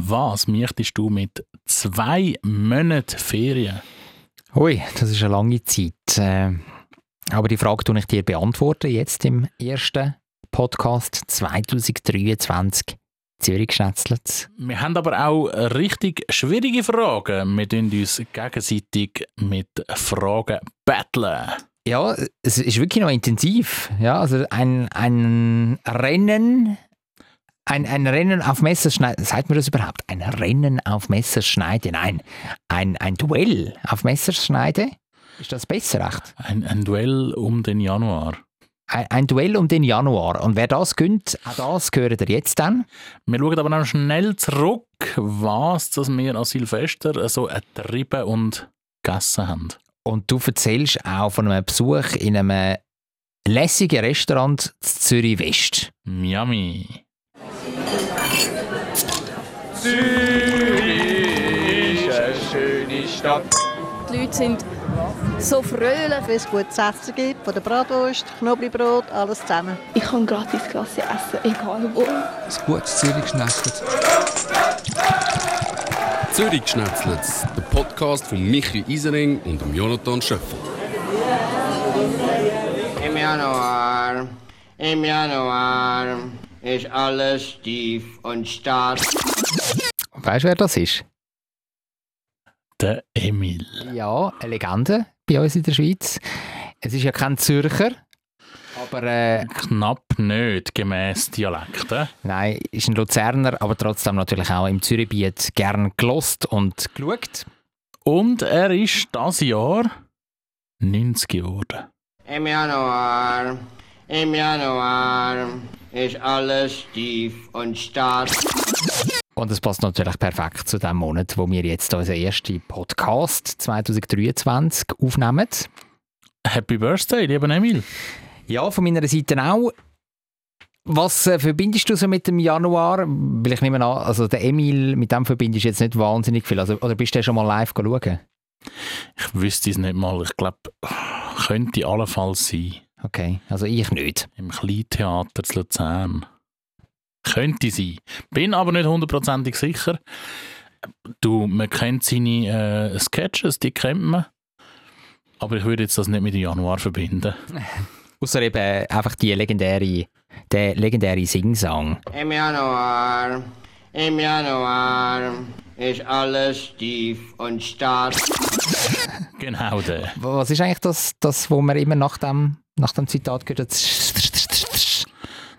Was möchtest du mit zwei Monaten Ferien? Hui, das ist eine lange Zeit. Äh, aber die Frage tue ich dir beantworten jetzt im ersten Podcast 2023. Zürich schnetzelt. Wir haben aber auch richtig schwierige Fragen. Wir tun uns gegenseitig mit Fragen battlen. Ja, es ist wirklich noch intensiv. Ja, also ein, ein Rennen, ein, ein Rennen auf Messerschneide, sagt man das überhaupt? Ein Rennen auf Messerschneide? Nein, ein, ein Duell auf Messerschneide? Ist das besser, echt? Ein, ein Duell um den Januar. Ein, ein, Duell um den Januar. Und wer das gönnt, auch das gehört ihr jetzt dann. Wir schauen aber noch schnell zurück, was das wir an Silvester so ertrieben und gegessen haben. Und du erzählst auch von einem Besuch in einem lässigen Restaurant Zürich West. Miami. Zürich ist eine schöne Stadt. Die Leute sind so fröhlich. Wenn es gutes Essen gibt, von der Bratwurst, Knoblauchbrot, alles zusammen. Ich kann gratis Klasse essen, egal wo. Ein gutes Zürich geschnetzelt. Zürich geschnetzelt, der Podcast von Michi Isering und dem Jonathan Schöffel. Im Januar, im Januar ist alles tief und starr. Weißt du, wer das ist? Der Emil. Ja, eine Legende bei uns in der Schweiz. Es ist ja kein Zürcher, aber... Äh, Knapp nicht, gemäß Dialekt. Äh? Nein, ist ein Luzerner, aber trotzdem natürlich auch im Zürichbiet gern gelost und geschaut. Und er ist das Jahr 90 geworden. Im Januar, im Januar ist alles tief und starr. Und es passt natürlich perfekt zu dem Monat, wo wir jetzt unseren ersten Podcast 2023 aufnehmen. Happy Birthday, lieber Emil. Ja, von meiner Seite auch. Was äh, verbindest du so mit dem Januar? Weil ich nehme an, also der Emil, mit dem verbindest du jetzt nicht wahnsinnig viel. Also, oder bist du schon mal live schauen? Ich wüsste es nicht mal. Ich glaube, könnte allenfalls sein. Okay, also ich nicht. Im Kleintheater zu Luzern. Könnte sein. Bin aber nicht hundertprozentig sicher. Du, man kennt seine äh, Sketches, die kennt man. Aber ich würde jetzt das nicht mit dem Januar verbinden. Außer eben einfach die legendäre, der legendäre Singsang. Im Januar, im Januar ist alles tief und starr. Genau der. Was ist eigentlich das, das wo man immer nach dem, nach dem Zitat gehört hat?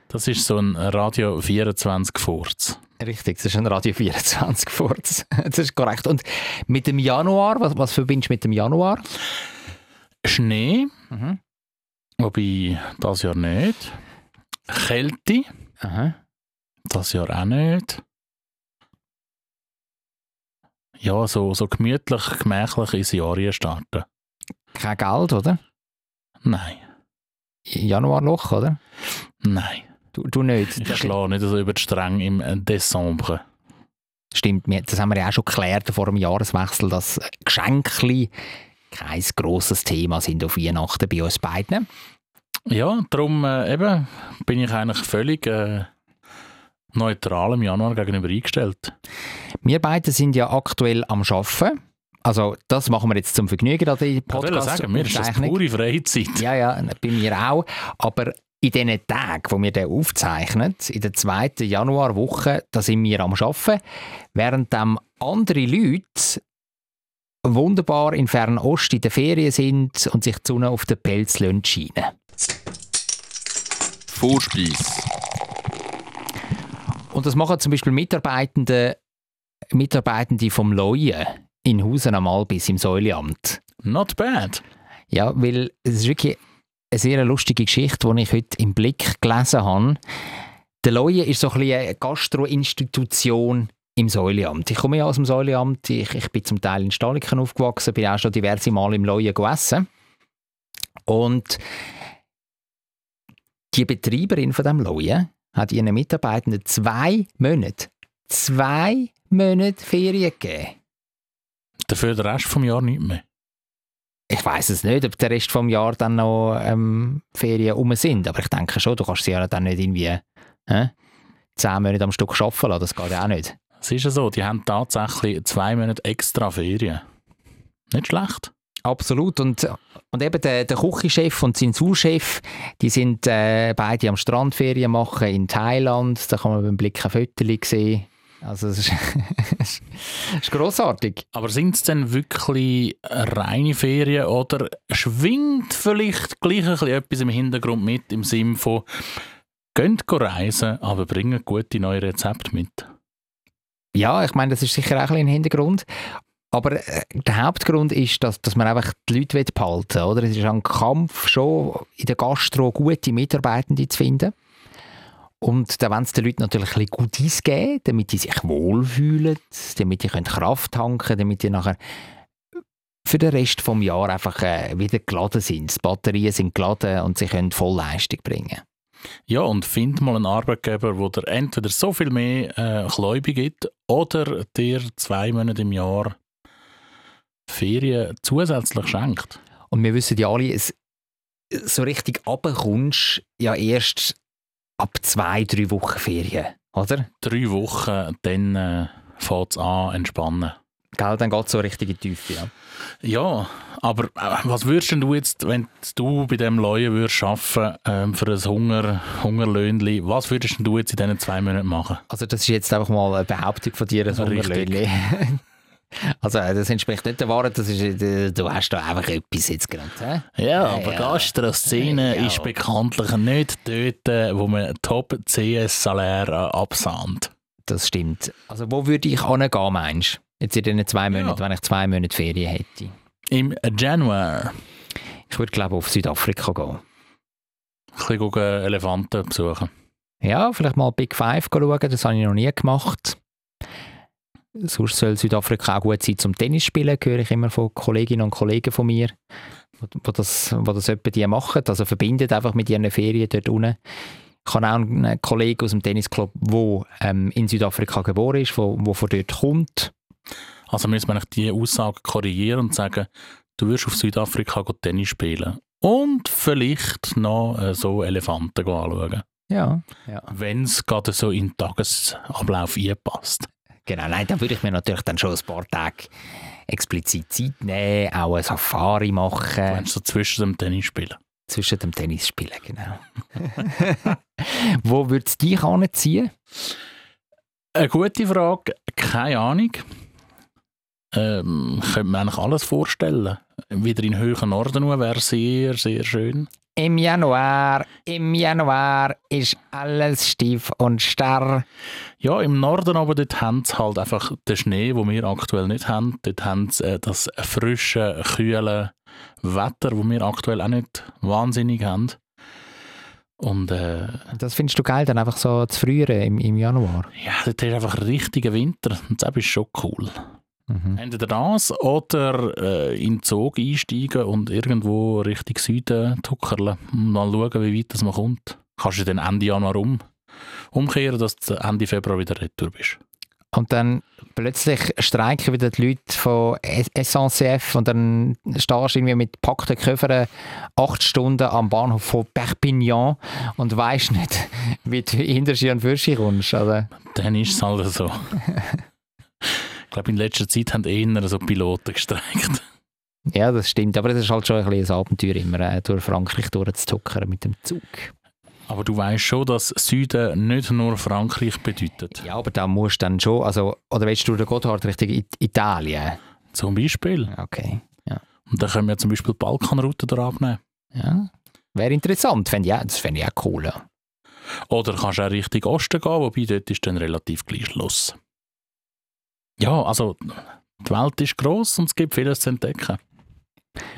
Das ist so ein Radio 24 Furz. Richtig, das ist ein Radio 24 Furz. Das ist korrekt. Und mit dem Januar, was, was verbindest du mit dem Januar? Schnee. Mhm. Wobei, das Jahr nicht. Kälte. Aha. Das Jahr auch nicht. Ja, so, so gemütlich, gemächlich ins Jahr starten. Kein Geld, oder? Nein. Januarloch, oder? Nein. Du, du nicht? Ich schlage nicht so über die Stränge im Dezember. Stimmt, das haben wir ja auch schon geklärt vor dem Jahreswechsel, dass Geschenke kein grosses Thema sind auf Weihnachten bei uns beiden. Ja, darum äh, eben bin ich eigentlich völlig äh, neutral im Januar gegenüber eingestellt. Wir beide sind ja aktuell am Arbeiten. Also das machen wir jetzt zum Vergnügen an die Podcast. Ich sagen, mir ist das pure Freizeit. Ja, ja, bei mir auch. Aber in diesen Tagen, wo wir den aufzeichnen, in der zweiten Januarwoche, da sind wir am Arbeiten, während dann andere Leute wunderbar in Fernost in der Ferien sind und sich die Sonne auf den Pelz scheinen. Vorspeis. Und das machen zum Beispiel Mitarbeitende, Mitarbeitende vom Leuen in Hausen am Albis im Säuleamt. Not bad. Ja, weil es ist wirklich eine sehr lustige Geschichte, die ich heute im Blick gelesen habe. Der Leuen ist so ein bisschen eine Gastroinstitution im Säuleamt. Ich komme ja aus dem Säuleamt, ich, ich bin zum Teil in Staliken aufgewachsen, bin auch schon diverse Mal im Leuen gegessen. Und die Betreiberin von dem Leuen hat ihren Mitarbeitenden zwei Monate, zwei Monate Ferien gegeben. Dafür den Rest vom Jahr nicht mehr. Ich weiß es nicht, ob der Rest vom Jahr dann noch ähm, Ferien um sind, aber ich denke schon, du kannst sie ja dann nicht irgendwie äh, zehn Monate am Stück arbeiten lassen, das geht ja auch nicht. Es ist ja so, die haben tatsächlich zwei Monate extra Ferien. Nicht schlecht. Absolut. Und, und eben der, der Küchenchef und sein Sauchef, die sind äh, beide am Strandferien machen in Thailand. Da kann man beim Blick ein Foto sehen. Also es ist, es ist grossartig. Aber sind es denn wirklich reine Ferien oder schwingt vielleicht gleich ein bisschen etwas im Hintergrund mit, im Sinne von «Geht reisen, aber bringen gute neue Rezepte mit»? Ja, ich meine, das ist sicher auch ein bisschen ein Hintergrund. Aber äh, der Hauptgrund ist, dass, dass man einfach die Leute behalten will. Oder? Es ist ein Kampf, schon in der Gastro gute Mitarbeitende zu finden. Und da wollen sie den Leuten natürlich ein bisschen Goodies geben, damit sie sich wohlfühlen, damit sie Kraft tanken können, damit sie nachher für den Rest des Jahres einfach äh, wieder geladen sind. Die Batterien sind geladen und sie können voll Leistung bringen. Ja, und find mal einen Arbeitgeber, wo dir entweder so viel mehr äh, Gläubig gibt oder dir zwei Monate im Jahr Ferien zusätzlich schenkt. Und wir wissen ja alle, es, so richtig runterkommst ja erst ab zwei, drei Wochen Ferien, oder? Drei Wochen, dann äh, fängt es an, entspannen. Gell, dann geht es so richtig in die Tiefe, ja. Ja, aber äh, was würdest du jetzt, wenn du bei dem Leuen würdest arbeiten ähm, für ein Hunger, Hungerlöhnli, was würdest du jetzt in diesen zwei Monaten machen? Also das ist jetzt einfach mal eine Behauptung von dir, ein Hungerlöhnli. Also äh, das entspricht nicht der Wahrheit, das ist, äh, du hast da einfach etwas jetzt gerade. Ja, ja, aber ja. Gastro-Szene ja. ist bekanntlich nicht dort, wo man Top-CS-Salär absahnt. Das stimmt. Also wo würde ich angehen, meinst du? Jetzt in diesen zwei Monaten, ja. wenn ich zwei Monate Ferien hätte. Im Januar? Ich würde glaube auf Südafrika gehen. Ein bisschen Elefanten besuchen. Ja, vielleicht mal Big Five schauen, das habe ich noch nie gemacht. Sonst soll Südafrika auch gut sein zum Tennis spielen, höre ich immer von Kolleginnen und Kollegen von mir, die das, wo das die machen. Also verbindet einfach mit ihren Ferien dort unten. Ich habe auch einen Kollegen aus dem Tennisclub, der ähm, in Südafrika geboren ist, der von dort kommt. Also müssen wir diese Aussage korrigieren und sagen, du wirst auf Südafrika Tennis spielen und vielleicht noch äh, so Elefanten anschauen. Ja. ja. Wenn es gerade so in den Tagesablauf einpasst. Genau, nein, da würde ich mir natürlich dann schon ein paar Tage explizit Zeit nehmen, auch ein Safari machen. Du meinst so zwischen dem Tennis spielen? Zwischen dem Tennis spielen, genau. Wo würde es dich anziehen? Eine gute Frage, keine Ahnung. Ähm, könnte man eigentlich alles vorstellen. Wieder in höheren Norden wäre sehr, sehr schön. Im Januar, im Januar ist alles steif und starr. Ja, im Norden aber dort haben sie halt einfach den Schnee, den wir aktuell nicht haben. Dort haben sie äh, das frische, kühle Wetter, das wir aktuell auch nicht wahnsinnig haben. Und, äh, das findest du geil, dann einfach so zu frieren im, im Januar? Ja, dort ist einfach richtiger Winter und das ist schon cool. Mhm. Entweder das oder äh, in den Zug einsteigen und irgendwo Richtung Süden tuckerle und mal schauen, wie weit das man kommt. Kannst du dann Ende Januar um, umkehren, dass du Ende Februar wieder retour bist. Und dann plötzlich streiken wieder die Leute von SNCF und dann stehst du irgendwie mit packten Köfern acht Stunden am Bahnhof von Perpignan und weißt nicht, wie du hinter an Fürschi kommst. Also. Dann ist es halt so. Ich glaube, in letzter Zeit haben eher so Piloten gestreikt. Ja, das stimmt. Aber es ist halt schon ein, ein Abenteuer, immer äh, durch Frankreich durchzuzuckern mit dem Zug. Aber du weißt schon, dass Süden nicht nur Frankreich bedeutet. Ja, aber da musst du dann schon, also, oder willst du den Gotthard Richtung Italien? Zum Beispiel. Okay, ja. Und dann können wir zum Beispiel die Balkanroute da abnehmen. Ja, wäre interessant. Fänd ich, das fände ich auch cool. Oder kannst du auch Richtung Osten gehen, wobei dort ist dann relativ gleich Schluss. Ja, also die Welt ist gross und es gibt vieles zu entdecken.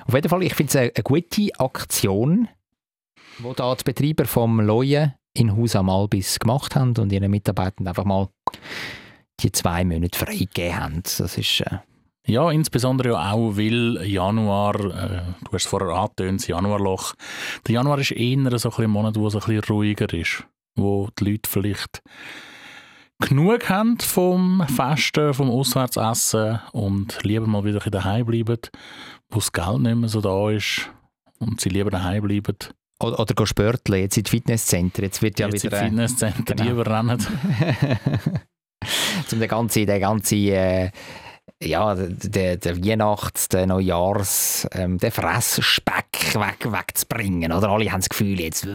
Auf jeden Fall, ich finde es eine, eine, gute Aktion, die da die Betreiber vom Leuen in Haus am Albis gemacht haben und ihren Mitarbeitern einfach mal die zwei Monate freigegeben haben. Das ist... Äh ja, insbesondere auch, weil Januar, äh, du hast es vorher angetönt, das Januarloch. Der Januar ist eher so ein Monat, wo es ein bisschen ruhiger ist, wo die Leute vielleicht genug haben vom Festen, vom Auswärtsessen und lieber mal wieder daheim bleiben, wo das Geld nicht mehr so da ist und sie lieber daheim bleiben. Oder, oder gehen spörteln, jetzt in die Fitnesscenter. Jetzt wird ja jetzt wieder... Fitnesscenter, genau. die überrennen. um den ganzen, den ganzen äh, ja, der, der Weihnachts-, der Neujahrs-, ähm, den Fressspeck weg, wegzubringen. Oder? Alle haben das Gefühl, jetzt,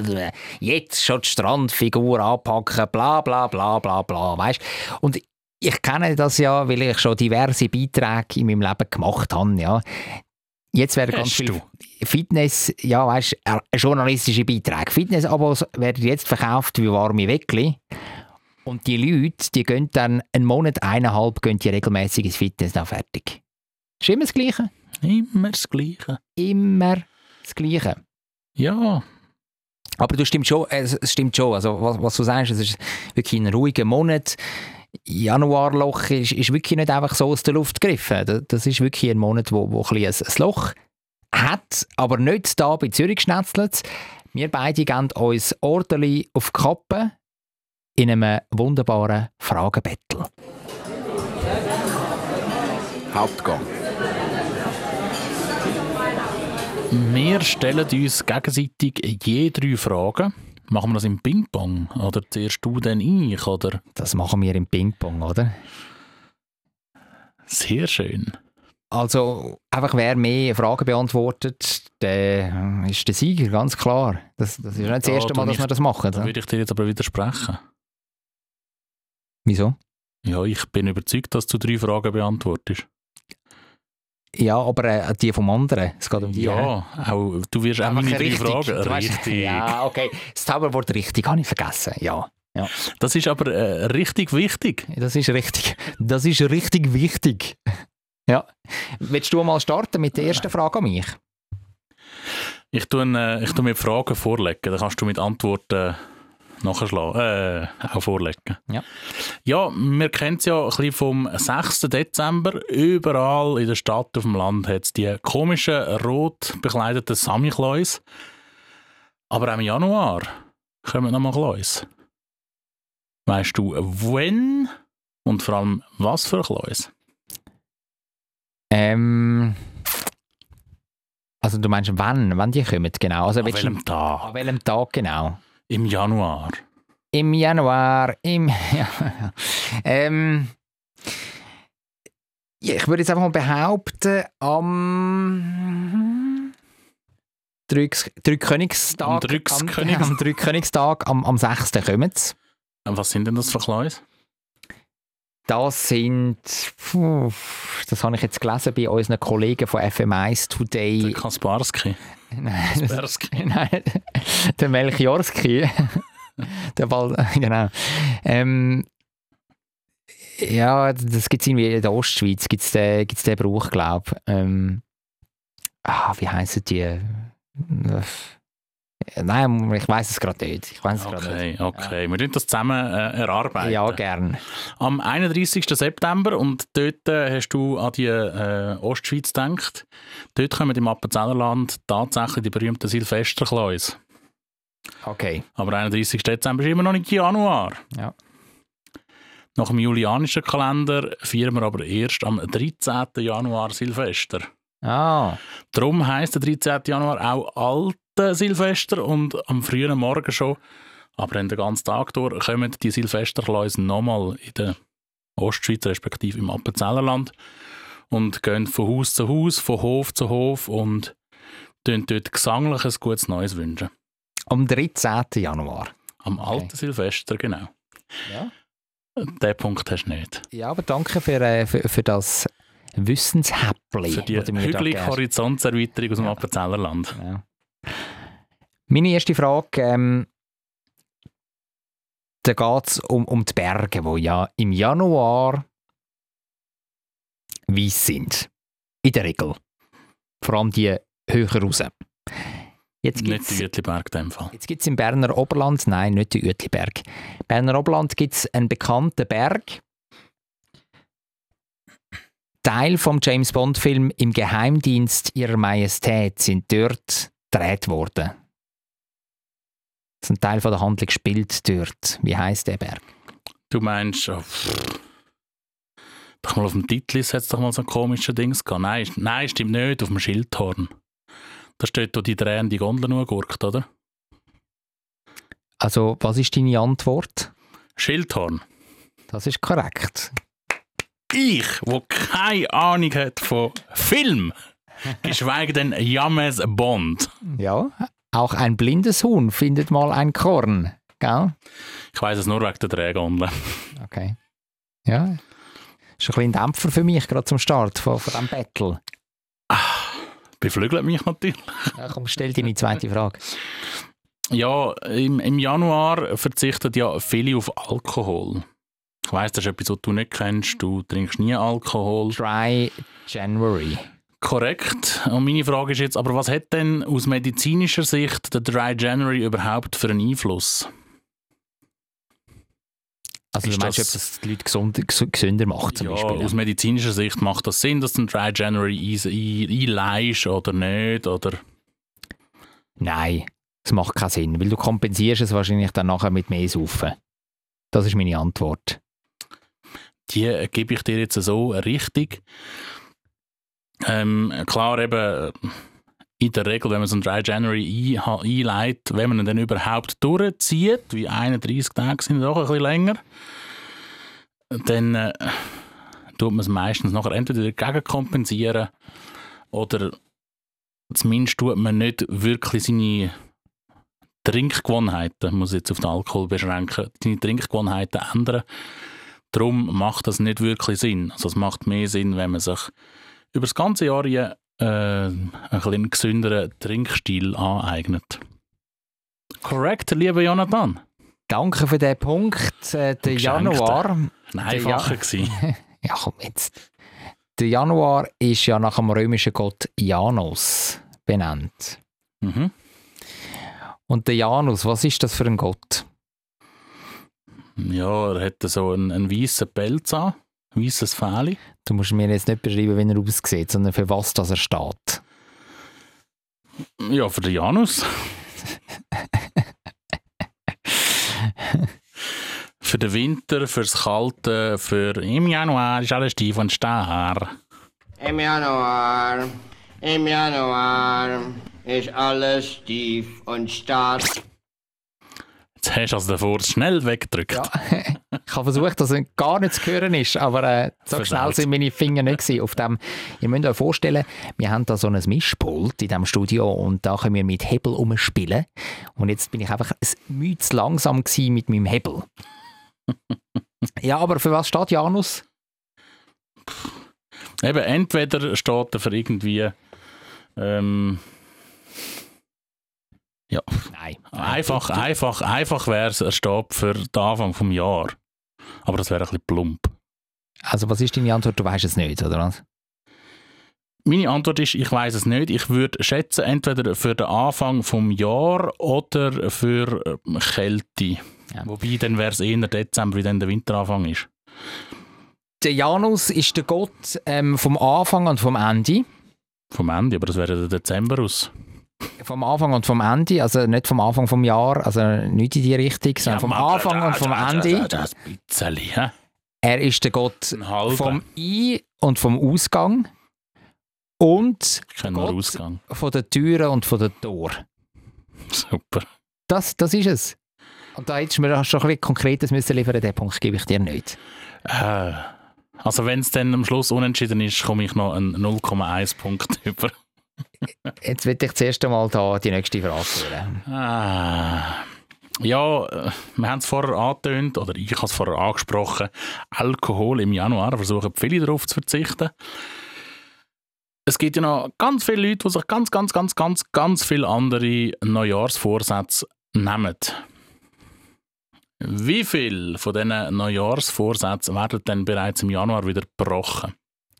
jetzt schon die Strandfigur anpacken, bla bla bla bla bla. Weißt? Und ich kenne das ja, weil ich schon diverse Beiträge in meinem Leben gemacht habe. Ja. Jetzt werden ganz viele Fitness, ja, weißt, journalistische Beiträge. Fitness-Abos werden jetzt verkauft wie warme Weckli. Und die Leute, die gehen dann einen Monat, eineinhalb, gehen die regelmäßig ins Fitness noch fertig. Ist immer das Gleiche? Immer das Gleiche. Immer das Gleiche. Ja. Aber du stimmt schon, es stimmt schon. Also, was, was du sagst, es ist wirklich ein ruhiger Monat. Januarloch ist, ist wirklich nicht einfach so aus der Luft gegriffen. Das ist wirklich ein Monat, wo, wo ein, ein Loch hat, aber nicht da bei Zürich schnetzelt. Wir beide geben uns ordentlich auf die Kappe in einem wunderbaren Fragenbattle. Hauptgang. Wir stellen uns gegenseitig je drei Fragen. Machen wir das im Ping-Pong? Oder zuerst du, dann ich? Oder? Das machen wir im Ping-Pong, oder? Sehr schön. Also, einfach wer mehr Fragen beantwortet, der ist der Sieger, ganz klar. Das, das ist nicht das erste Mal, dass wir das machen. Da würde ich dir jetzt aber widersprechen. Wieso? Ja, ich bin überzeugt, dass du drei Fragen beantwortest. Ja, aber äh, die vom anderen. Es geht um die. Ja, auch, du wirst auch meine drei. Fragen. Richtig. Ja, okay. Das Zauberwort richtig habe ich vergessen. Ja. ja. Das ist aber äh, richtig wichtig. Das ist richtig. Das ist richtig wichtig. Ja. Willst du mal starten mit der ersten Frage an mich? Ich tue, äh, ich tue mir Fragen vorlegen, dann kannst du mit Antworten nachschlagen, äh, auch vorlegen. Ja. Ja, wir kennen es ja ein bisschen vom 6. Dezember. Überall in der Stadt, auf dem Land hat es die komischen, rot bekleideten Samichlaus. Aber auch im Januar kommen nochmal Klaus. Weißt du, wann und vor allem was für Klaus? Ähm. Also du meinst, wann, wann die kommen, genau? Also, An welchem Tag? An welchem Tag, genau? Im Januar. Im Januar, im... Ja, ähm, ich würde jetzt einfach mal behaupten, am... Drückkönigstag... Am Drückskönigs- Am, am Drückkönigstag, am, am 6. kommen sie. Was sind denn das für Klaus? Das sind... Das habe ich jetzt gelesen bei unseren Kollegen von FM1 Der Today. Kasparski. Nein, der Melchiorski. der Ball, genau. Ähm, ja, das gibt es irgendwie in der Ostschweiz, gibt es den, gibt's den Brauch, glaube ich. Ähm, ah, wie heissen die? Äh, Nein, ich weiß es gerade nicht. Ich weiß es gerade nicht. Okay, okay. Wir tun das zusammen äh, erarbeiten. Ja, gern. Am 31. September, und dort äh, hast du an die äh, Ostschweiz gedacht, dort kommen im Appenzellerland tatsächlich die berühmten Silvesterkläuse. Okay. Aber 31. Dezember ist immer noch nicht Januar. Ja. Nach dem julianischen Kalender feiern wir aber erst am 13. Januar Silvester. Ah, Darum heisst der 13. Januar auch alte Silvester und am frühen Morgen schon, aber in den ganzen Tag durch, kommen die Silvesterkläuse nochmal in der Ostschweiz, respektive im Appenzellerland und gehen von Haus zu Haus, von Hof zu Hof und tun dort gesanglich ein gutes Neues wünschen. am 13. Januar. Am alten Silvester, genau. Ja. Den Punkt hast du nicht. Ja, aber danke für, äh, für, für das Wissenshäppli. Für die hügelige gibst. Horizontserweiterung aus dem Ja. Appenzellerland. Ja. Meine erste Frage, ähm, da geht es um, um die Berge, die ja im Januar weiss sind. In der Regel. Vor allem die höher raus. Jetzt Nicht gibt's, der Jütliberg in dem Fall. jetzt gibt's im Berner Oberland, nein, nicht der Uetliberg. Im Berner Oberland gibt es einen bekannten Berg. Teil vom James Bond Film im Geheimdienst ihrer Majestät sind dort gedreht worden. Das ist ein Teil von der Handlung spielt dort. Wie heißt der Berg? Du meinst, oh, pff. doch mal auf dem Titel hat es doch mal so ein komisches Dings gehabt. Nein, nein, stimmt nicht, auf dem Schildhorn. Da steht da die drehende Gondel nur gurkt, oder? Also, was ist deine Antwort? Schildhorn. Das ist korrekt. Ich, wo keine Ahnung hat von Film, geschweige denn James Bond. Ja, auch ein blindes Huhn findet mal ein Korn. Gell? Ich weiß es nur wegen der Drehgondel. Okay. Ja. Ist ein bisschen Dämpfer für mich, gerade zum Start von, von diesem Battle. Beflügelt mich natürlich. Ja, komm, stell deine zweite Frage. Ja, im, im Januar verzichten ja viele auf Alkohol. Ich weiss, das ist etwas, was du nicht kennst. Du trinkst nie Alkohol. Dry January. Korrekt. Und meine Frage ist jetzt, aber was hat denn aus medizinischer Sicht der Dry January überhaupt für einen Einfluss? Also Ist du meinst, das- ob das die Leute gesund, ges- gesünder macht zum ja, Beispiel? aus medizinischer Sicht macht das Sinn, dass du einen Dry January ein- ein- einleihst oder nicht? Oder? Nein, das macht keinen Sinn, weil du kompensierst es wahrscheinlich dann nachher mit mehr Saufen. Das ist meine Antwort. Die gebe ich dir jetzt so richtig. Ähm, klar, eben in der Regel, wenn man so einen Dry January ein- einleitet, wenn man ihn dann überhaupt durchzieht, wie 31 Tage sind doch ein bisschen länger, dann äh, tut man es meistens nachher entweder dagegen kompensieren oder zumindest tut man nicht wirklich seine Trinkgewohnheiten, muss ich jetzt auf den Alkohol beschränken, seine Trinkgewohnheiten ändern. Darum macht das nicht wirklich Sinn. Also es macht mehr Sinn, wenn man sich über das ganze Jahr hin, äh, einen gesünderen Trinkstil aneignet. Korrekt, lieber Jonathan. Danke für den Punkt. Äh, der. Januar. Ein Der einfacher Ja-. Ja, komm jetzt. Der Januar ist ja nach dem römischen Gott Janus benannt. Mhm. Und der Janus, was ist das für ein Gott? Ja, er hat so einen, einen weißen Pelz an, weißes Fähli. Du musst mir jetzt nicht beschreiben, wie er aussieht, sondern für was das er steht. Ja, für den Janus. für den Winter, fürs Kalte, für im Januar ist alles tief und starr. Im Januar, im Januar ist alles tief und starr. Jetzt hast du also davor schnell weggedrückt. Ja. ich habe versucht, dass es gar nicht zu hören ist, aber äh, so Versaut. schnell sind meine Finger nicht gewesen. Auf dem, ihr müsst euch vorstellen, wir haben da so ein Mischpult in diesem Studio und da können wir mit Hebel umspielen. Und jetzt bin ich einfach ein Mühe zu langsam mit meinem Hebel. ja, aber für was steht Janus? Eben, entweder steht er für irgendwie ähm, ja, Nein. einfach, einfach, einfach wäre es, er steht für den Anfang vom Jahr. Aber das wäre ein bisschen plump. Also was ist deine Antwort? Du weißt es nicht, oder was? Meine Antwort ist, ich weiß es nicht. Ich würde schätzen, entweder für den Anfang vom Jahr oder für ähm, Kälte. Ja. Wobei, dann wäre es eher Dezember, wie dann der Winteranfang ist. Der Janus ist der Gott ähm, vom Anfang und vom Ende. Vom Ende, aber das wäre der Dezember aus. Vom Anfang und vom Ende, also nicht vom Anfang vom Jahr, also nicht in die Richtung, sondern vom aber Anfang da- und vom da- Ende. da- Das bisschen, hä? Er ist der Gott vom Ein- und vom Ausgang und Gott. Ausgang. von der Türen und von der Tor. Super. Das, das ist es. Und da hättest du mir schon ein bisschen Konkretes müssen liefern, den Punkt gebe ich dir nicht. Äh, also wenn es dann am Schluss unentschieden ist, komme ich noch einen 0,1 Punkt über. Jetzt will ich zuerst einmal da die nächste Frage hören. Ah. Ja, äh, wir haben es vorher angetönt, oder ich habe es vorher angesprochen, Alkohol im Januar, versuchen viele darauf zu verzichten. Es gibt ja noch ganz viele Leute, die sich ganz, ganz, ganz, ganz, ganz viele andere Neujahrsvorsätze nehmen. Wie viele von diesen Neujahrsvorsätzen werden denn bereits im Januar wieder gebrochen?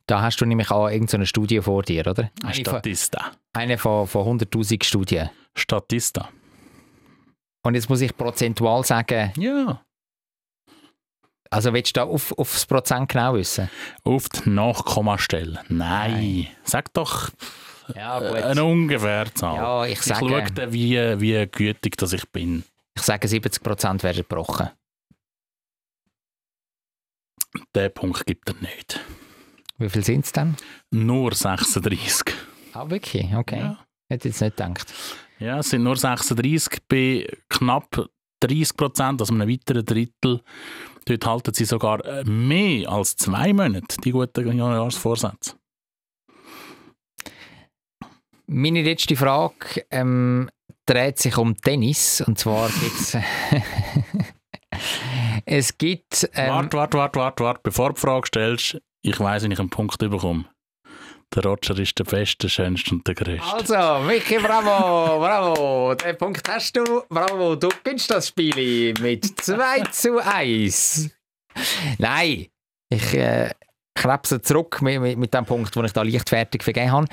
Da hast du nämlich auch irgendeine Studie vor dir, oder? Eine von, Statista. eine von, von 100'000 Studien. Statista. Und jetzt muss ich prozentual sagen, Ja. also willst du da auf, das Prozent genau wissen? Auf die Nachkommastelle. Nein. Sag doch Ja, äh, eine ungefähre Zahl. Ja, ich ich sage, schaue dann, wie, wie gütig dass ich bin. ich sage 70% werden gebrochen. Den Punkt gibt er nicht. Wie viel sind es dann? Nur 36. Ah, wirklich? Okay. Ja. Hätte ich jetzt nicht gedacht. ja, es sind nur 36 bei knapp 30 Prozent, also einem weiteren Drittel, dort halten sie sogar äh, mehr als zwei Monate die guten Jahresvorsätze. Meine letzte Frage ähm, dreht sich um Tennis. Und zwar gibt's es gibt. Ähm, Warte, warte, warte, warte, warte. Bevor du die Frage stellst, ich weiss, wenn ich einen Punkt bekomme. Der Roger ist der Beste, Schönste und der Größte. Also, Michi, bravo, bravo. Den Punkt hast du. Bravo, du gewinnst das Spiel mit 2 zu 1. Nein, ich äh, krebse zurück mit, mit, mit dem Punkt, den ich da leichtfertig vergeben habe.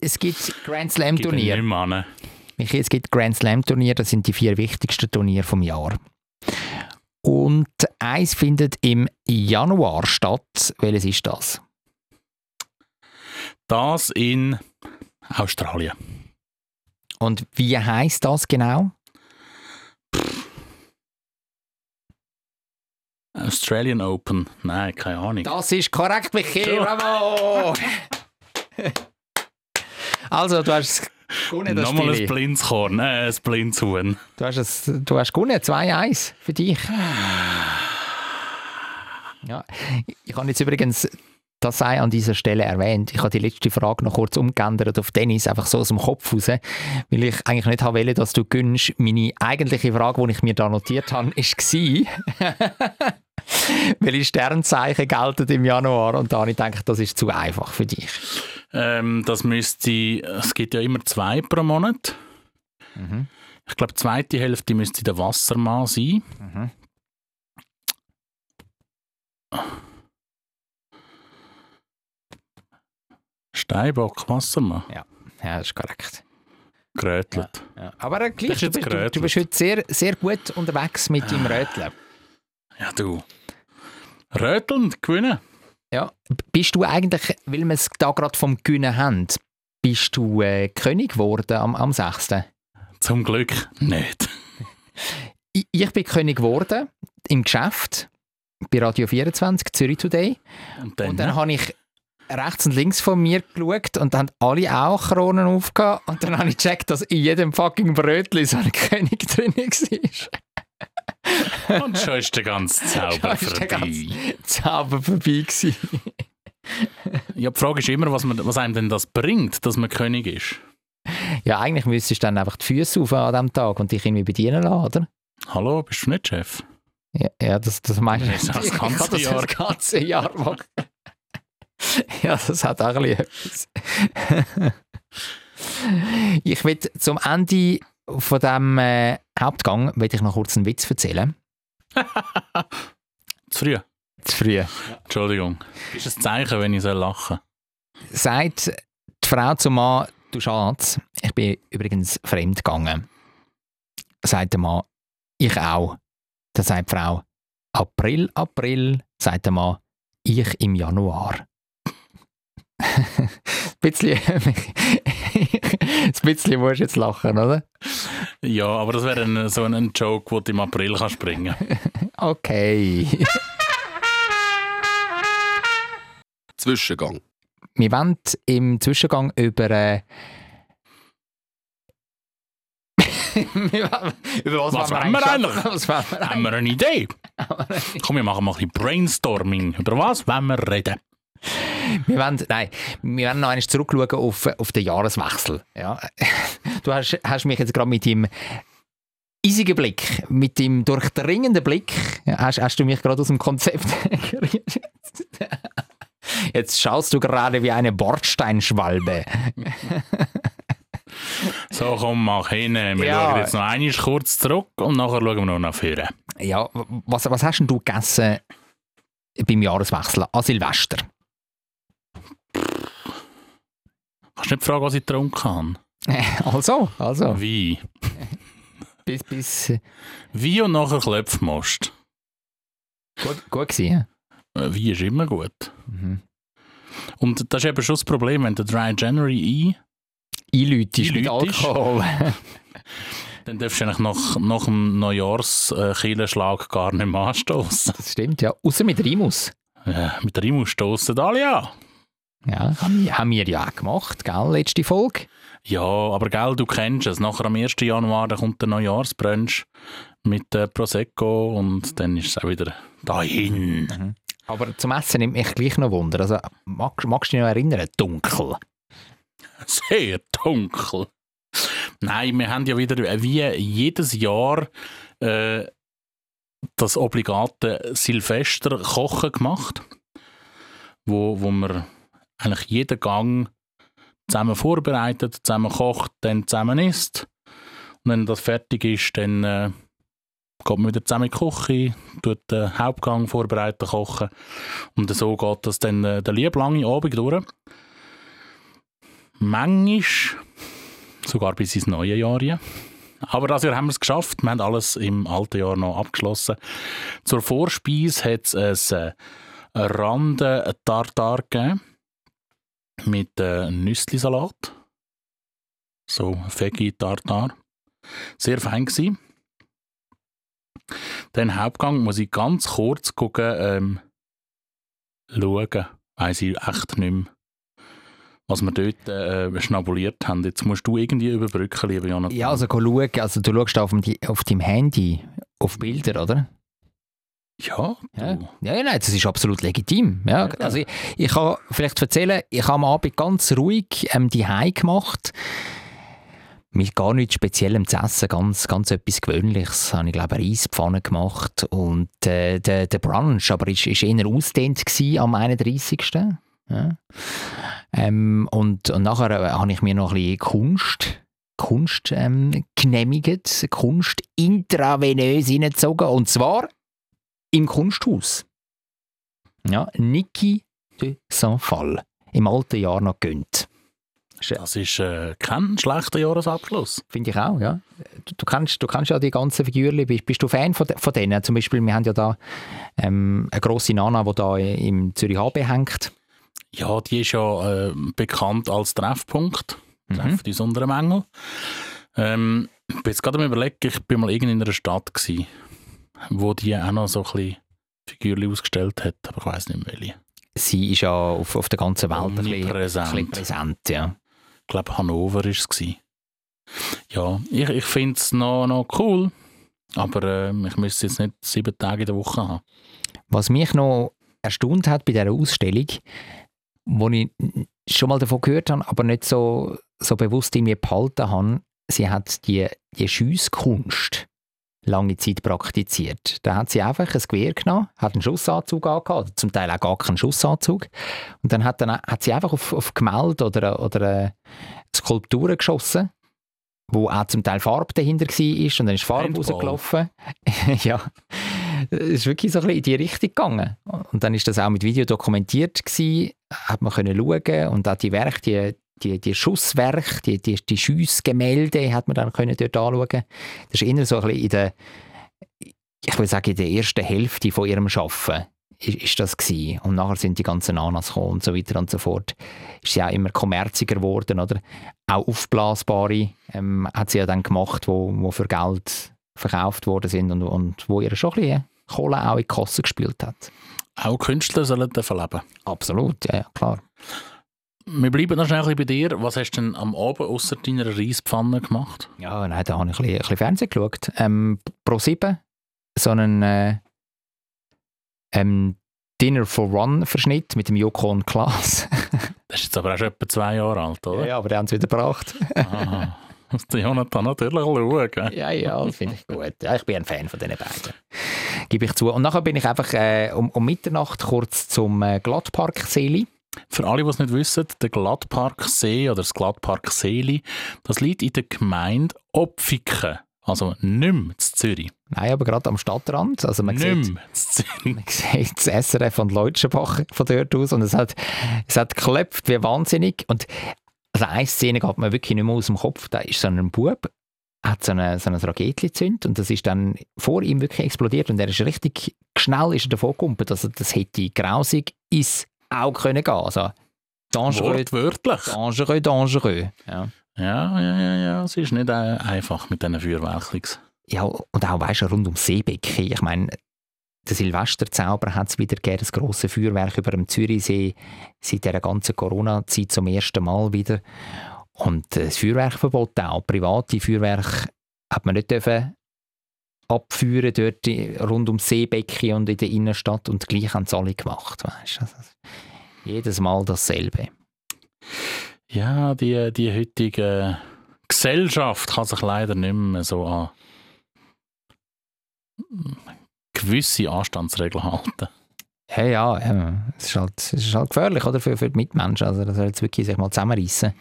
Es gibt Grand Slam Turnier. Michi, es gibt Grand Slam Turnier, das sind die vier wichtigsten Turniere vom Jahr. Und eins findet im Januar statt. Welches ist das? Das in Australien. Und wie heißt das genau? Australian Open. Nein, keine Ahnung. Das ist korrekt, Michi. Bravo! also, du hast das Nochmal ein Spiel. blindes Korn, äh, ein blindes Huhn. Du hast, es, du hast gewonnen, 2-1 für dich. Ja, ich habe jetzt übrigens das sei an dieser Stelle erwähnt. Ich habe die letzte Frage noch kurz umgeändert auf Dennis, einfach so aus dem Kopf raus, weil ich eigentlich nicht haben wollte, dass du gönnst. Meine eigentliche Frage, die ich mir da notiert habe, war, welche Sternzeichen gelten im Januar? Und da habe ich gedacht, das ist zu einfach für dich. Ähm, das müsste, es gibt ja immer zwei pro Monat. Mhm. Ich glaube, die zweite Hälfte müsste der Wassermann sein. Mhm. Steinbock, Wassermann, Ja, das ist korrekt. gerötelt. Ja. Aber äh, gleich, du, bist- du, du bist heute sehr, sehr gut unterwegs mit deinem Röteln. Ja, du. Rötelnd gewinnen. Ja. Bist du eigentlich, weil wir es da gerade vom Gewinnen haben, bist du äh, König geworden am, am 6.? Zum Glück nicht. Ich, ich bin König geworden im Geschäft bei Radio 24, Zürich Today. Und dann, Und dann habe ich rechts und links von mir geschaut und dann haben alle auch Kronen aufgehabt. Und dann habe ich gecheckt, dass in jedem fucking Brötchen so ein König drin war. Und schon ist der ganze Zauber vorbei. ganze Zauber vorbei gewesen. Ja, die Frage ist immer, was, man, was einem denn das bringt, dass man König ist. Ja, eigentlich müsstest du dann einfach die Füße auf an diesem Tag und dich irgendwie bedienen lassen, oder? Hallo, bist du nicht Chef? Ja, ja das, das meinst du Das das ganze Jahr. das ganze Jahr machen. ja, das hat auch ein etwas. ich will zum Ende von diesem äh, Hauptgang will ich noch kurz einen Witz erzählen. Zu früh. Zu früh. Entschuldigung. Ist ein Zeichen, wenn ich soll lachen Sagt die Frau zum Mann, du Schatz, ich bin übrigens fremd gegangen. Sagt der Mann, ich auch. Dann sagt die Frau, April, April, sagt der Mann, ich im Januar. ein bisschen, ein bisschen musst du jetzt lachen, oder? Ja, aber das wäre ein, so ein Joke, den du im April kannst bringen Okay. Zwischengang. Wir wollen im Zwischengang über. Äh, über was, Was wollen wir eigentlich? eigentlich? Was wollen wir Haben wir eine Idee? Komm, wir machen mal ein bisschen Brainstorming. Über was wollen wir reden? Wir wollen, nein, wir werden noch einmal zurückschauen auf, auf den Jahreswechsel. Ja. Du hast, hast mich jetzt gerade mit dem eisigen Blick, mit dem durchdringenden Blick, hast, hast du mich gerade aus dem Konzept gerissen. Jetzt schaust du gerade wie eine Bordsteinschwalbe. So, komm, mach hin. Wir Ja. schauen jetzt noch einmal kurz zurück und nachher schauen wir noch nach vorne. Ja, was, was hast denn du gegessen beim Jahreswechsel an Silvester? Kannst du nicht fragen, was ich getrunken habe? Also, also, Wie? bis, bis Wie und nachher Klopfmost. gut, gut gewesen. ja? Äh, Wie ist immer gut. Mhm. Und das ist eben schon das Problem, wenn der Dry January ein, Einläutest mit. Alkohol. dann darfst du eigentlich nach, nach dem Neujahrskillenschlag gar nicht mehr anstoßen. Das stimmt, ja. Außer mit Rimus. Äh, mit Rimus stossen alle an. Ja, haben wir, ja auch gemacht, gell, letzte Folge. Ja, aber gell, du kennst es. Nachher am 1. Januar da kommt der Neujahrsbrunch mit äh, Prosecco und dann ist es auch wieder dahin. Aber zum Essen nimmt mich gleich noch Wunder. Also, magst, magst du dich noch erinnern? Dunkel. Sehr dunkel. Nein, wir haben ja wieder äh, wie jedes Jahr äh, das obligate Silvester-Kochen gemacht, wo, wo wir eigentlich jeden Gang zusammen vorbereitet, zusammen kocht, dann zusammen isst. Und wenn das fertig ist, dann äh, geht man wieder zusammen in die Küche, tut den Hauptgang vorbereiten, kochen. Und so geht das dann äh, der liebe lange Abend durch. Manchmal sogar bis ins neue Jahr. rein. Aber das Jahr haben wir es geschafft. Wir haben alles im alten Jahr noch abgeschlossen. Zur Vorspeise hat es ein äh, Rande Tartar gegeben mit äh, Nüsslisalat. So Veggie Tartar. Sehr fein gewesen. Dann Hauptgang muss ich ganz kurz gucken, ähm, schauen. Weiss ich echt nicht mehr was wir dort äh, schnabuliert haben. Jetzt musst du irgendwie überbrücken, lieber Jonathan. Ja, also, schauen, also du schaust auf, dem, auf deinem Handy auf Bilder, oder? Ja, Ja, ja, ja, nein, das ist absolut legitim. Ja, also ich, ich kann vielleicht erzählen, ich habe am Abend ganz ruhig ähm, die gemacht. Mit gar nichts Speziellem zu essen, ganz, ganz etwas Gewöhnliches. Habe ich glaube eine Reispfanne gemacht und äh, der, der Brunch, aber ist, ist eher ausdehnt am 31. Ja. Ähm, und, und nachher äh, habe ich mir noch ein bisschen Kunst, Kunst ähm, genehmigt, Kunst intravenös hineingezogen und zwar im Kunsthaus. Ja, Niki de Saint-Fall. Im alten Jahr noch gönnt. Das ist äh, kein schlechter Jahresabschluss. Finde ich auch, ja. Du, du, kennst, du kennst ja die ganzen Figuren. Bist, bist du Fan von, von denen? Zum Beispiel, wir haben ja da ähm, eine grosse Nana, die da im Zürich HB hängt. Ja, die ist ja äh, bekannt als Treffpunkt. Mhm. Treffen die besonderen Mängel. Ähm, ich bin jetzt gerade am überlegen, ich bin mal irgend in einer Stadt gewesen, wo die auch noch so ein bisschen Figürchen ausgestellt hat, aber ich weiß nicht mehr welche. Sie ist ja auf, auf der ganzen Welt ein bisschen, ein bisschen präsent. Ja. Ich glaube, Hannover war es. Ja, ich, ich finde es noch, noch cool, aber äh, ich müsste jetzt nicht sieben Tage in der Woche haben. Was mich noch erstaunt hat bei dieser Ausstellung, wo ich schon mal davon gehört habe, aber nicht so, so bewusst in mir behalten habe, sie hat die, die Schiesskunst lange Zeit praktiziert. Da hat sie einfach ein Gewehr genommen, hat einen Schussanzug angehabt, zum Teil auch gar keinen Schussanzug. Und dann hat, dann, hat sie einfach auf, auf Gemälde oder, oder äh, Skulpturen geschossen, wo auch zum Teil Farbe dahinter war und dann ist Farbe Paintball. rausgelaufen. ja, es ist wirklich so ein bisschen in die Richtung gegangen. Und dann ist das auch mit Video dokumentiert gewesen, hat man können schauen und auch die Werke, die, die, die Schusswerke, die, die, die Schiessgemälde hat man dann können dort anschauen. Das ist eher so ein bisschen in der, ich würde sagen, in der ersten Hälfte von ihrem Schaffen ist, ist das gewesen. Und nachher sind die ganzen Nanas gekommen und so weiter und so fort. Ist sie auch immer kommerziger geworden, oder? Auch aufblasbare ähm, hat sie ja dann gemacht, wo, wo für Geld verkauft worden sind und, und wo ihr schon ein bisschen Kohle auch in die Kasse gespielt hat. Auch Künstler sollen davon leben. Absolut, ja, ja klar. Wir bleiben noch schnell bei dir. Was hast du denn am Abend außer deiner Reispfanne gemacht? Ja, nein, da habe ich ein bisschen, ein bisschen Fernsehen geschaut. Ähm, Pro 7, so einen äh, ähm, Dinner for One-Verschnitt mit dem Joko und Klaas. Das ist jetzt aber auch schon etwa zwei Jahre alt, oder? ja, aber die haben es wieder gebracht. Aha. Muss der Jonathan natürlich schauen. ja, ja, finde ich gut. Ja, ich bin ein Fan von diesen beiden. Gebe ich zu. Und nachher bin ich einfach äh, um, um Mitternacht kurz zum äh, Glattpark-Seeli. Für alle, die es nicht wissen, der Glattparksee oder das Glattparkseeli, das liegt in der Gemeinde Opfiken. Also nicht mehr in Zürich. Nein, aber gerade am Stadtrand. Also man Nicht sieht, mehr in Zürich. man sieht das SRF von Leutschenbach von dort aus und es hat, es hat geklopft wie wahnsinnig. Und also eine Szene geht mir wirklich nicht mehr aus dem Kopf. Da ist so ein Bub, hat so, eine, so ein Raketchen gezündet und das ist dann vor ihm wirklich explodiert und er ist richtig schnell ist er davon gekommen. Also das hätte grausig ins Auge können gehen. Also dangereux, Wortwörtlich. dangereux, dangereux. Ja. Ja, ja, ja, ja. Es ist nicht einfach mit diesen Feuerwerkens. Ja, und auch weißt du, rund um Seebecken. Ich meine, der Silvesterzauber hat es wieder gegeben, das grosse Feuerwerk über dem Zürichsee, seit der ganzen Corona-Zeit zum ersten Mal wieder. Und äh, das Feuerwerkverbot auch, private Feuerwerk hat man nicht dürfen abführen dort rund ums Seebecken und in der Innenstadt und gleich haben es alle gemacht. Weißt? Also, jedes Mal dasselbe. Ja, die, die heutige Gesellschaft kann sich leider nicht mehr so an gewisse Anstandsregeln halten. Ja, ja, ja. Es, ist halt, es ist halt gefährlich oder, für, für die Mitmenschen. Also, das soll jetzt wirklich sich mal zusammenreissen.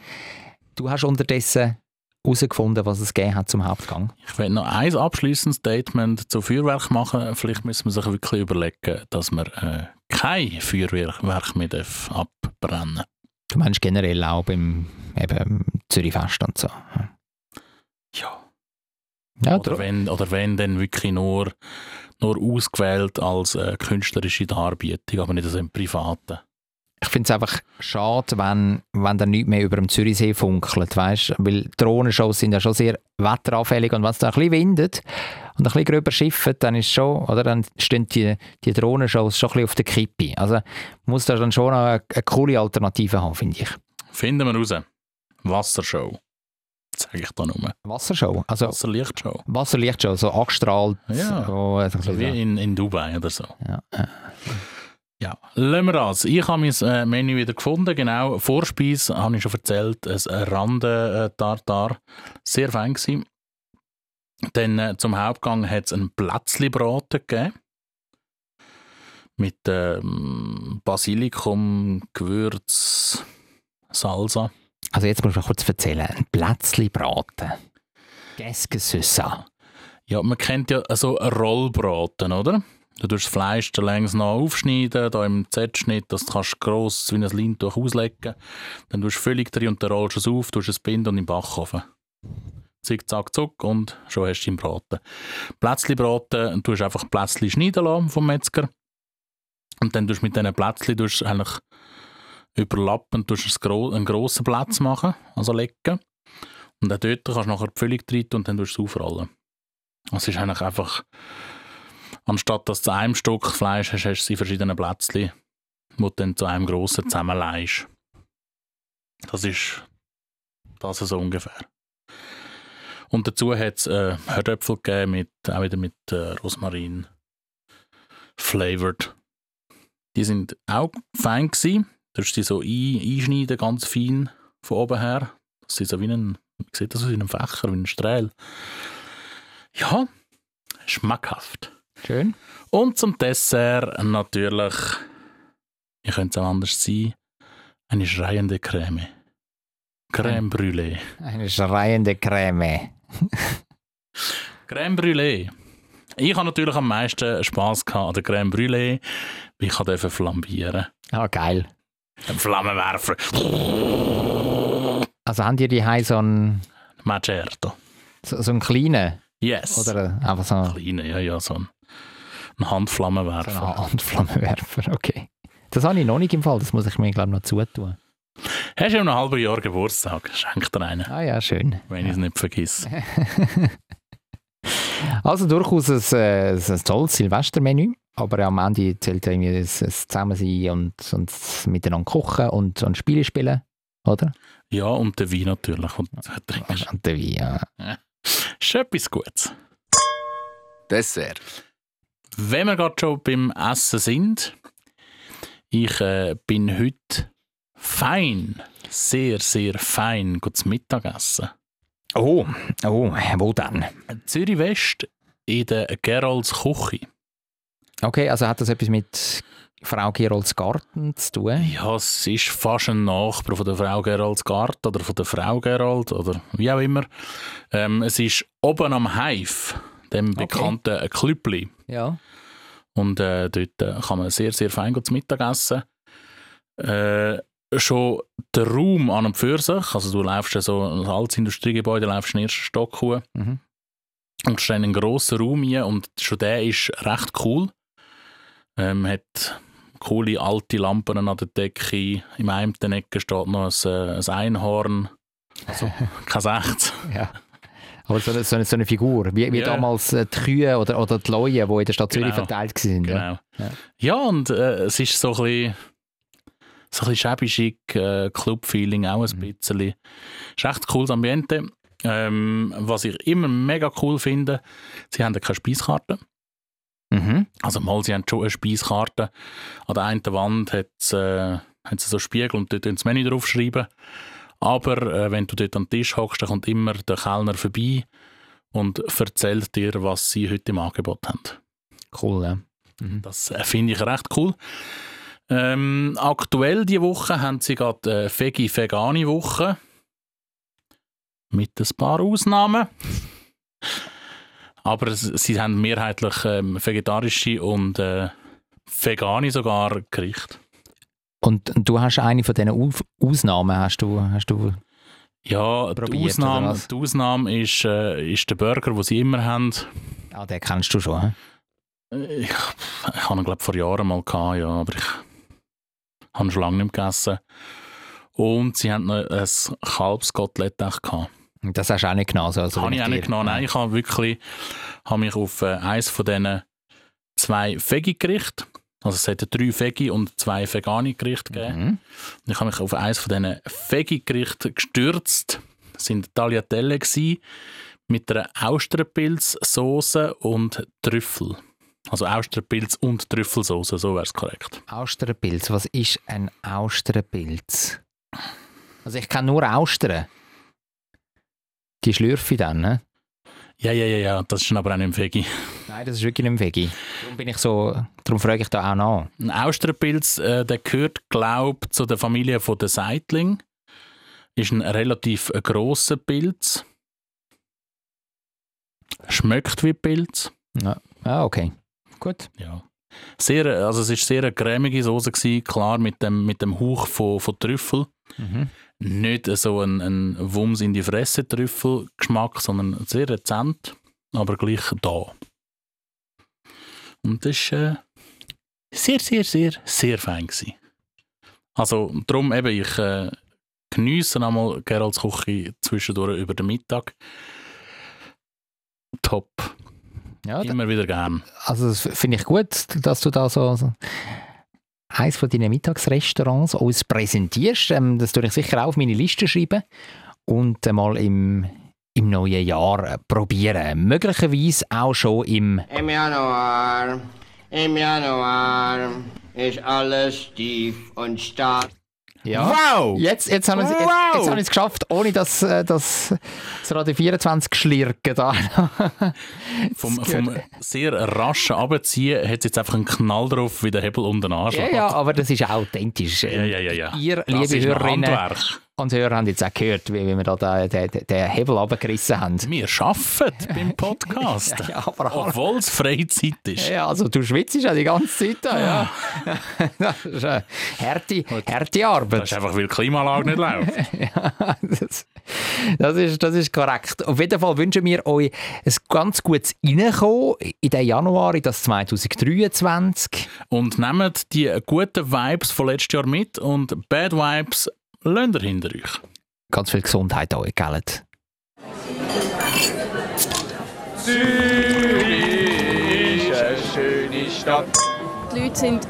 Du hast unterdessen herausgefunden, was es gegeben hat zum Hauptgang. Ich will noch ein abschließendes Statement zu Feuerwerk machen. Vielleicht müssen wir sich wirklich überlegen, dass man äh, kein Feuerwerk mehr abbrennen Du meinst generell auch beim eben, Zürichfest und so. Ja. Ja, Oder wenn, oder wenn dann wirklich nur, nur ausgewählt als äh, künstlerische Darbietung, aber nicht als im Privaten. Ich finde es einfach schade, wenn, wenn da nichts mehr über dem Zürichsee funkelt, weißt? Weil Drohnenshows sind ja schon sehr wetteranfällig und wenn es da ein bisschen windet und ein bisschen gröber schifft, dann ist schon, oder, dann stehen die, die Drohnenshows schon ein bisschen auf der Kippe. Also muss da dann schon eine, eine coole Alternative haben, finde ich. Finden wir raus. Wassershow. Sage ich da nur. Wassershow, also Wasserlichtshow. Wasserlichtshow, so angestrahlt. Ja. So, ein So wie in, in Dubai oder so. Ja. Ja, lassen wir das. Ich habe mein äh, Menü wieder gefunden. Genau, Vorspeise habe ich schon erzählt. Ein Rande-Tartar. Sehr fein gewesen. Dann äh, zum Hauptgang hat es einen Plätzli-Braten gegeben. Mit ähm, Basilikum, Gewürz, Salsa. Also jetzt muss ich noch kurz erzählen. Ein Plätzli braten. Qu'est-ce que c'est ça? Ja, man kennt ja so einen Rollbraten, oder? Du tust das Fleisch längs noch aufschneiden, da im Z-Schnitt, dass du kannst gross wie ein Leintuch auslegen Dann tust du völlig drin und dann rollst du es auf, tust es binden und im Backofen. Zick, zack, zuck und schon hast du deinen Braten. Plätzli braten, tust einfach Plätzli schneiden lassen vom Metzger. Und dann tust du mit diesen Plätzli tust du eigentlich überlappend tust du einen grossen Platz machen, also lecken. Und auch dort kannst du nachher die Füllung rein und dann tust du es aufrollen. Es ist eigentlich einfach, anstatt dass du zu einem Stück Fleisch hast, hast du sie in Plätzchen, die du dann zu einem grossen zusammenleihst. Das ist das so ungefähr. Und dazu hat es äh, Herdöpfel gegeben, mit, auch wieder mit äh, Rosmarin flavored. Die sind auch fein gewesen. Du musst sie so ein, einschneiden, ganz fein von oben her. Das ist so wie ein, wie sieht das aus, wie ein Fächer, wie ein Strahl. Ja, schmackhaft. Schön. Und zum Dessert natürlich, wie könnte es auch anders sein, eine schreiende Creme. Creme Brûlée. Eine schreiende Creme. Creme Brûlée. Ich habe natürlich am meisten Spass gehabt an der Creme Brûlée, weil ich durfte flambieren. Ah, geil. Ein Flammenwerfer. Also haben die die so einen, Macerto. so, so einen kleinen? Yes. Oder einfach so, so Kleine, ja, ja, so ein, ein Handflammenwerfer. einen Handflammenwerfer? Okay. Das habe ich noch nicht im Fall, das muss ich mir, glaube ich, noch zutun. Hast du in einem halben Jahr Geburtstag? Schenk dir einen, Ah ja, schön. wenn ich es nicht vergesse. Also durchaus ein, äh, ein tolles Silvestermenü, aber am Ende zählt irgendwie das, das Zusammensein und, und das miteinander kochen und, und Spiele spielen, oder? Ja, und der Wein natürlich. Und trinkst. Und der Wein, ja. Ist etwas Gutes. Dessert. Wenn wir gerade schon beim Essen sind, ich äh, bin heute fein, sehr, sehr fein gut zum Mittagessen. Oh, oh, wo denn? Zürich West in der Gerolds Küche. Okay, also hat das etwas mit Frau Gerolds Garten zu tun? Ja, es ist fast ein Nachbar von der Frau Gerolds Garten oder von der Frau Gerold oder wie auch immer. Ähm, es ist oben am Haif, dem Okay. bekannten Klüppli. Ja. Und äh, dort äh, kann man sehr, sehr fein gut zu Mittag essen. Äh, schon der Raum an und für sich, also du läufst ja so ein altes Industriegebäude, läufst in den ersten Stock hoch Mhm. und stehst in einen grossen Raum rein und schon der ist recht cool. Ähm, hat coole alte Lampen an der Decke, im einen Ecke steht noch ein, äh, ein Einhorn, also kein 16. ja. Aber so eine, so eine, so eine Figur, wie, wie Ja. damals äh, die Kühe oder, oder die Leute, die in der Stadt Zürich Genau. verteilt waren. Ja. Genau. Ja. Ja, und äh, es ist so ein bisschen, so ein chic, äh, Club-Feeling auch ein Mhm. bisschen. ist echt cooles Ambiente. Ähm, was ich immer mega cool finde, sie haben keine Speiskarte. Mhm. Also mal, sie haben schon eine Speiskarte. An der einen Wand hat es äh, haben sie so Spiegel und dort das Menü draufschreiben. Aber äh, wenn du dort am Tisch hockst, dann kommt immer der Kellner vorbei und erzählt dir, was sie heute im Angebot haben. Cool, ja. Das äh, finde ich recht cool. Ähm, aktuell die Woche haben sie gerade äh, Vegi Vegani Woche mit ein paar Ausnahmen. Aber sie haben mehrheitlich ähm, vegetarische und äh, vegane sogar Gerichte. Und du hast eine von diesen Ausnahmen, hast du, hast du Ja, die Probiert, oder Ausnahme, die Ausnahme ist, äh, ist der Burger, den sie immer haben. ah, den kennst du schon, hä? Ich, ich habe ihn, glaube vor Jahren mal gehabt, ja, aber ich habe ihn schon lange nicht mehr gegessen. Und sie haben noch ein Kalbskotelett gehabt. Das hast du auch nicht. So, also habe ich auch nicht genommen. Nein, ich habe wirklich habe mich auf äh, eins von diesen zwei Veggie-Gerichten, also es hätte drei Veggie und zwei vegane Gerichte gegeben. Mhm. Ich habe mich auf eins von diesen Veggie-Gerichten gestürzt. Das sind Tagliatelle mit einer Austernpilzsoße und Trüffel. Also Austernpilz und Trüffelsoße, so wäre es korrekt. Austernpilz. Was ist ein Austernpilz? Also ich kenne nur Austern. Die schlürfe dann, ne? Ja, ja, ja, ja, das ist aber auch nicht im Veggie. Nein, das ist wirklich nicht im Veggie. Darum bin ich so, darum frage ich da auch nach. Ein Austernpilz, äh, der gehört, glaube ich, zu der Familie von der Seitling. Ist ein relativ äh, grosser Pilz. Schmeckt wie Pilz. Ah, okay. Gut. Ja. Sehr, äh, also es ist sehr eine cremige Soße gewesen, klar mit dem, mit dem Hauch von, von Trüffel. Mhm. Nicht so ein, ein Wumms in die Fresse Trüffelgeschmack, sondern sehr dezent, aber gleich da. Und das war äh, sehr, sehr, sehr, sehr fein. Gewesen. Also darum eben, ich äh, geniesse einmal Geralds Küche zwischendurch über den Mittag. Top. Ja, Immer wieder gern. also das finde ich gut, dass du da so eins von deinen Mittagsrestaurants uns präsentierst. Ähm, das tue ich sicher auch auf meine Liste schreiben und äh, mal im, im neuen Jahr äh, probieren. Möglicherweise auch schon im Im Januar, im Januar ist alles tief und stark. Ja. Wow! Jetzt, jetzt haben wir es Wow! jetzt geschafft, ohne dass äh, das, das Radio 24 geschlirken da. Vom, vom sehr raschen Abziehen hat es jetzt einfach einen Knall drauf wie der Hebel den Arsch. ja, ja, aber das ist authentisch. ja, ja, ja, ja. Ihr, Das liebe Hörerinnen Handwerk. Und Hörer, haben jetzt auch gehört, wie, wie wir da den, den, den Hebel runtergerissen haben. Wir arbeiten beim Podcast. Ja, ja, Obwohl es Freizeit ist. Ja, also du schwitzt ja die ganze Zeit. Ja. das ist eine harte, harte Das Arbeit. ist einfach, weil die Klimaanlage nicht läuft. Ja, das, das, ist, das ist korrekt. Auf jeden Fall wünschen wir euch ein ganz gutes Reinkommen in den Januar, in das 2023. Und nehmt die guten Vibes von letztes Jahr mit und Bad Vibes lasst ihr hinter euch. Ganz viel Gesundheit euch, gell? Zürich ist eine schöne Stadt. Die Leute sind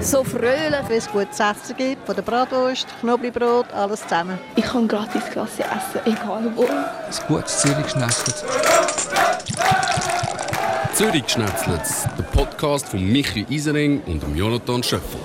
so fröhlich. Wenn es gutes Essen gibt, von der Bratwurst, Knoblauchbrot, alles zusammen. Ich kann gratis Klasse essen, egal wo. Ein gutes Zürich geschnetzelt. Zürich geschnetzelt, der Podcast von Michi Isering und dem Jonathan Schöffel.